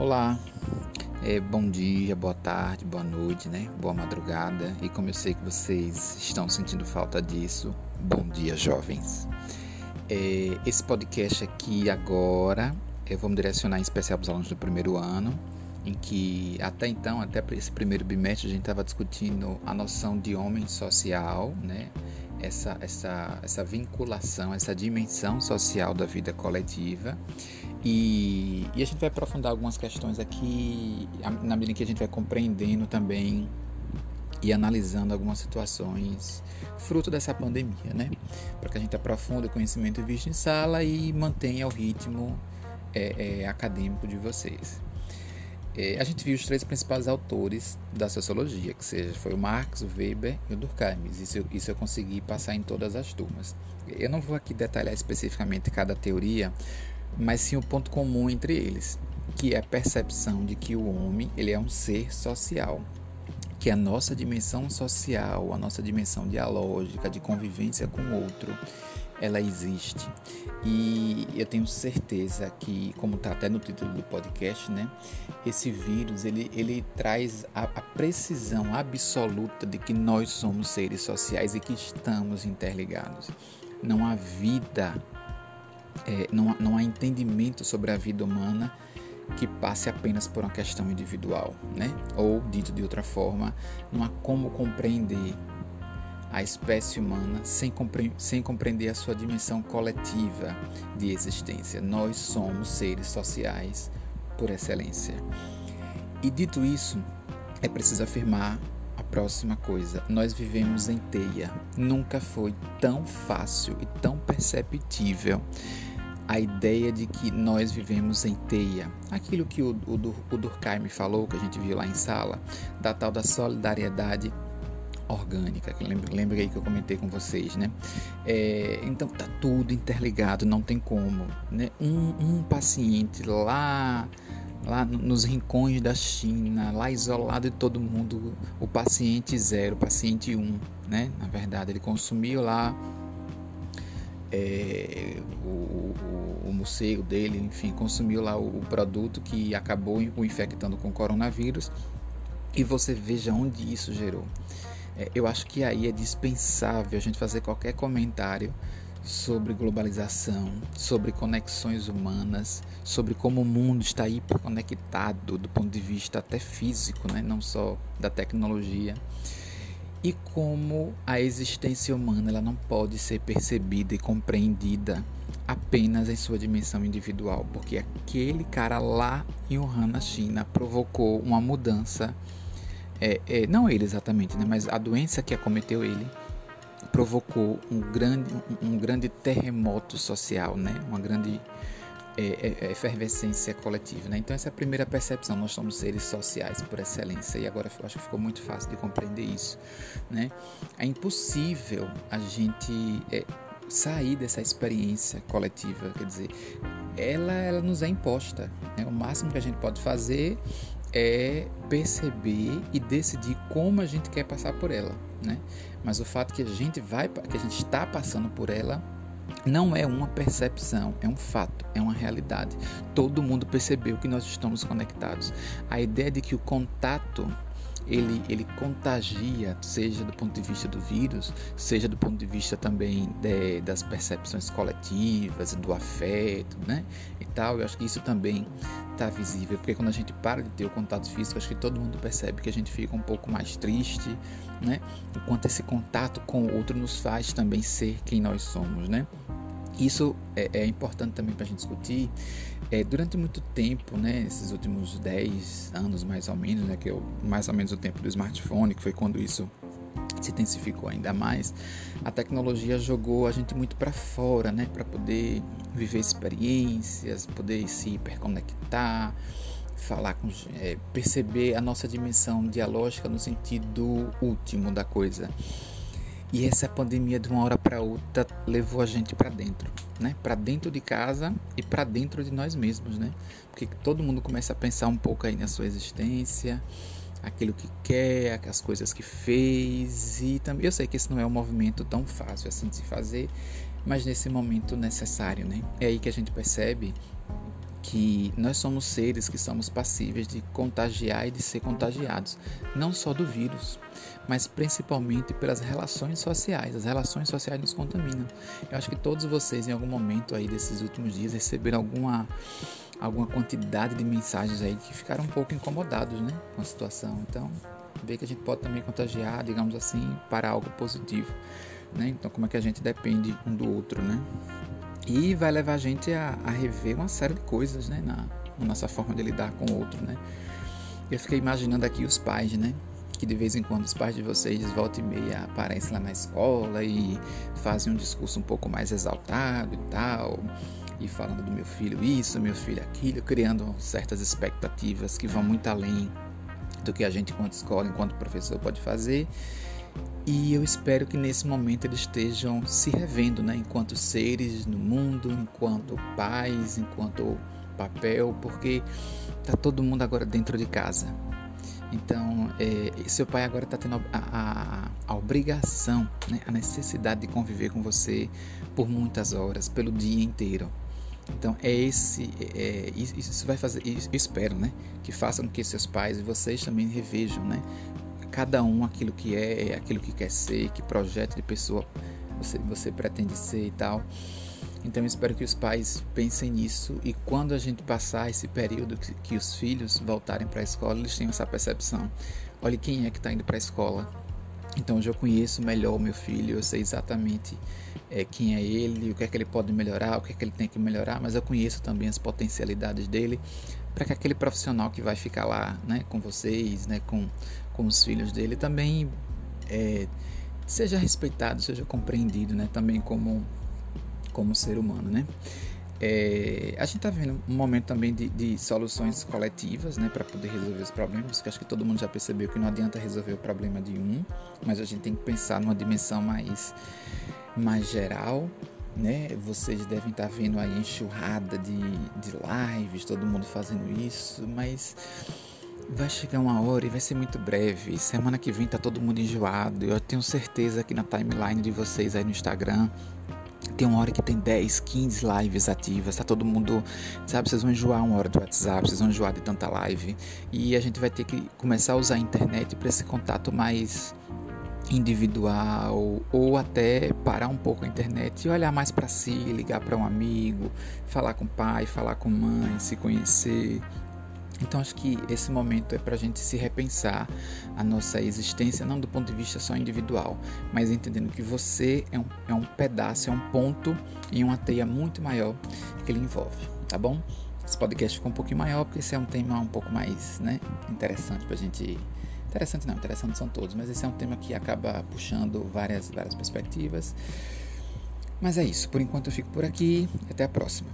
Olá, é, bom dia, boa tarde, boa noite, né? Boa madrugada. E como eu sei que vocês estão sentindo falta disso, bom dia, jovens. É, esse podcast aqui agora eu vou me direcionar em especial para os alunos do primeiro ano, em que até então, até esse primeiro bimestre, a gente estava discutindo a noção de homem social, né? Essa, essa, essa vinculação, essa dimensão social da vida coletiva. E, e, a gente vai aprofundar algumas questões aqui na medida que a gente vai compreendendo também e analisando algumas situações fruto dessa pandemia, né? Para que a gente aprofunde o conhecimento visto em sala e mantenha o ritmo é, é, acadêmico de vocês. É, a gente viu os três principais autores da sociologia, que seja foi o Marx, o Weber e o Durkheim. Isso, isso eu consegui passar em todas as turmas. Eu não vou aqui detalhar especificamente cada teoria, mas sim o ponto comum entre eles, que é a percepção de que o homem ele é um ser social, que a nossa dimensão social, a nossa dimensão dialógica, de convivência com o outro, ela existe. E eu tenho certeza que, como está até no título do podcast, né, esse vírus ele, ele traz a, a precisão absoluta de que nós somos seres sociais e que estamos interligados. Não há vida é, não, não há entendimento sobre a vida humana que passe apenas por uma questão individual, né? Ou dito de outra forma, não há como compreender a espécie humana sem, compre sem compreender a sua dimensão coletiva de existência. Nós somos seres sociais por excelência. E dito isso, é preciso afirmar próxima coisa. Nós vivemos em teia. Nunca foi tão fácil e tão perceptível a ideia de que nós vivemos em teia. Aquilo que o, o, o Durkheim falou, que a gente viu lá em sala, da tal da solidariedade orgânica, que aí que eu comentei com vocês, né? É, então tá tudo interligado, não tem como, né? Um, um paciente lá lá nos rincões da China, lá isolado de todo mundo, o paciente zero, o paciente um, né? Na verdade, ele consumiu lá é, o, o, o, morcego dele, enfim, consumiu lá o, o produto que acabou o infectando com coronavírus e você veja onde isso gerou. É, eu acho que aí é dispensável a gente fazer qualquer comentário sobre globalização, sobre conexões humanas, sobre como o mundo está hiperconectado do ponto de vista até físico, né? não só da tecnologia. E como a existência humana ela não pode ser percebida e compreendida apenas em sua dimensão individual, porque aquele cara lá em Wuhan, na China, provocou uma mudança, é, é, não ele exatamente, né, mas a doença que acometeu ele provocou um grande, um, grande terremoto social, né, uma grande é, é, é, efervescência coletiva. Né? Então, essa é a primeira percepção. Nós somos seres sociais por excelência, e agora eu acho que ficou muito fácil de compreender isso. Né? É impossível a gente é, sair dessa experiência coletiva, quer dizer, ela, ela nos é imposta. Né? O máximo que a gente pode fazer é perceber e decidir como a gente quer passar por ela, né? Mas o fato que a gente vai, que a gente está passando por ela não é uma percepção, é um fato, é uma realidade. Todo mundo percebeu que nós estamos conectados. A ideia de que o contato ele, ele contagia, seja do ponto de vista do vírus, seja do ponto de vista também de, das percepções coletivas, do afeto, né? E tal. Eu acho que isso também está visível, porque quando a gente para de ter o contato físico, acho que todo mundo percebe que a gente fica um pouco mais triste, né? Enquanto esse contato com o outro nos faz também ser quem nós somos, né? Isso é, é importante também para a gente discutir. É, durante muito tempo, né, esses últimos 10 anos mais ou menos, né, que é mais ou menos o tempo do smartphone, que foi quando isso se intensificou ainda mais, a tecnologia jogou a gente muito para fora, né, para poder viver experiências, poder se hiperconectar, falar com, é, perceber a nossa dimensão dialógica no sentido último da coisa. E essa pandemia de uma hora para outra levou a gente para dentro, né? Para dentro de casa e para dentro de nós mesmos, né? Porque todo mundo começa a pensar um pouco aí na sua existência, aquilo que quer, as coisas que fez e também eu sei que esse não é um movimento tão fácil assim de se fazer, mas nesse momento necessário, né? É aí que a gente percebe que nós somos seres que somos passíveis de contagiar e de ser contagiados, não só do vírus, mas principalmente pelas relações sociais. As relações sociais nos contaminam. Eu acho que todos vocês, em algum momento aí desses últimos dias, receberam alguma, alguma quantidade de mensagens aí que ficaram um pouco incomodados né, com a situação. Então, ver que a gente pode também contagiar, digamos assim, para algo positivo. Né? Então, como é que a gente depende um do outro, né? E vai levar a gente a, a rever uma série de coisas, né? Na, na nossa forma de lidar com o outro, né? Eu fiquei imaginando aqui os pais, né? que de vez em quando os pais de vocês, volta e meia, aparecem lá na escola e fazem um discurso um pouco mais exaltado e tal, e falando do meu filho isso, meu filho aquilo, criando certas expectativas que vão muito além do que a gente, enquanto escola, enquanto professor, pode fazer. E eu espero que nesse momento eles estejam se revendo, né, enquanto seres no mundo, enquanto pais, enquanto papel, porque tá todo mundo agora dentro de casa. Então, é, seu pai agora está tendo a, a, a obrigação, né, a necessidade de conviver com você por muitas horas, pelo dia inteiro. Então, é esse, é, isso vai fazer, eu espero, né, que façam com que seus pais e vocês também revejam, né, cada um aquilo que é, aquilo que quer ser, que projeto de pessoa você, você pretende ser e tal. Então espero que os pais pensem nisso e quando a gente passar esse período que, que os filhos voltarem para a escola, eles tenham essa percepção. Olha quem é que está indo para a escola. Então hoje eu conheço melhor o meu filho, eu sei exatamente é, quem é ele, o que é que ele pode melhorar, o que é que ele tem que melhorar, mas eu conheço também as potencialidades dele para que aquele profissional que vai ficar lá, né, com vocês, né, com, com os filhos dele, também é, seja respeitado, seja compreendido, né, também como como ser humano, né? É, a gente está vendo um momento também de, de soluções coletivas, né, para poder resolver os problemas, que acho que todo mundo já percebeu que não adianta resolver o problema de um, mas a gente tem que pensar numa dimensão mais, mais geral, né? Vocês devem estar tá vendo aí enxurrada de, de lives, todo mundo fazendo isso, mas vai chegar uma hora e vai ser muito breve. Semana que vem tá todo mundo enjoado. Eu tenho certeza que na timeline de vocês aí no Instagram tem uma hora que tem 10, 15 lives ativas, tá todo mundo, sabe, vocês vão enjoar uma hora do WhatsApp, vocês vão enjoar de tanta live. E a gente vai ter que começar a usar a internet para esse contato mais individual ou até parar um pouco a internet e olhar mais para si, ligar para um amigo, falar com o pai, falar com mãe, se conhecer, então acho que esse momento é para a gente se repensar a nossa existência, não do ponto de vista só individual, mas entendendo que você é um, é um pedaço, é um ponto em uma teia muito maior que ele envolve, tá bom? Esse podcast ficou um pouquinho maior porque esse é um tema um pouco mais né, interessante para a gente. Interessante não, interessante são todos, mas esse é um tema que acaba puxando várias, várias perspectivas. Mas é isso, por enquanto eu fico por aqui, até a próxima.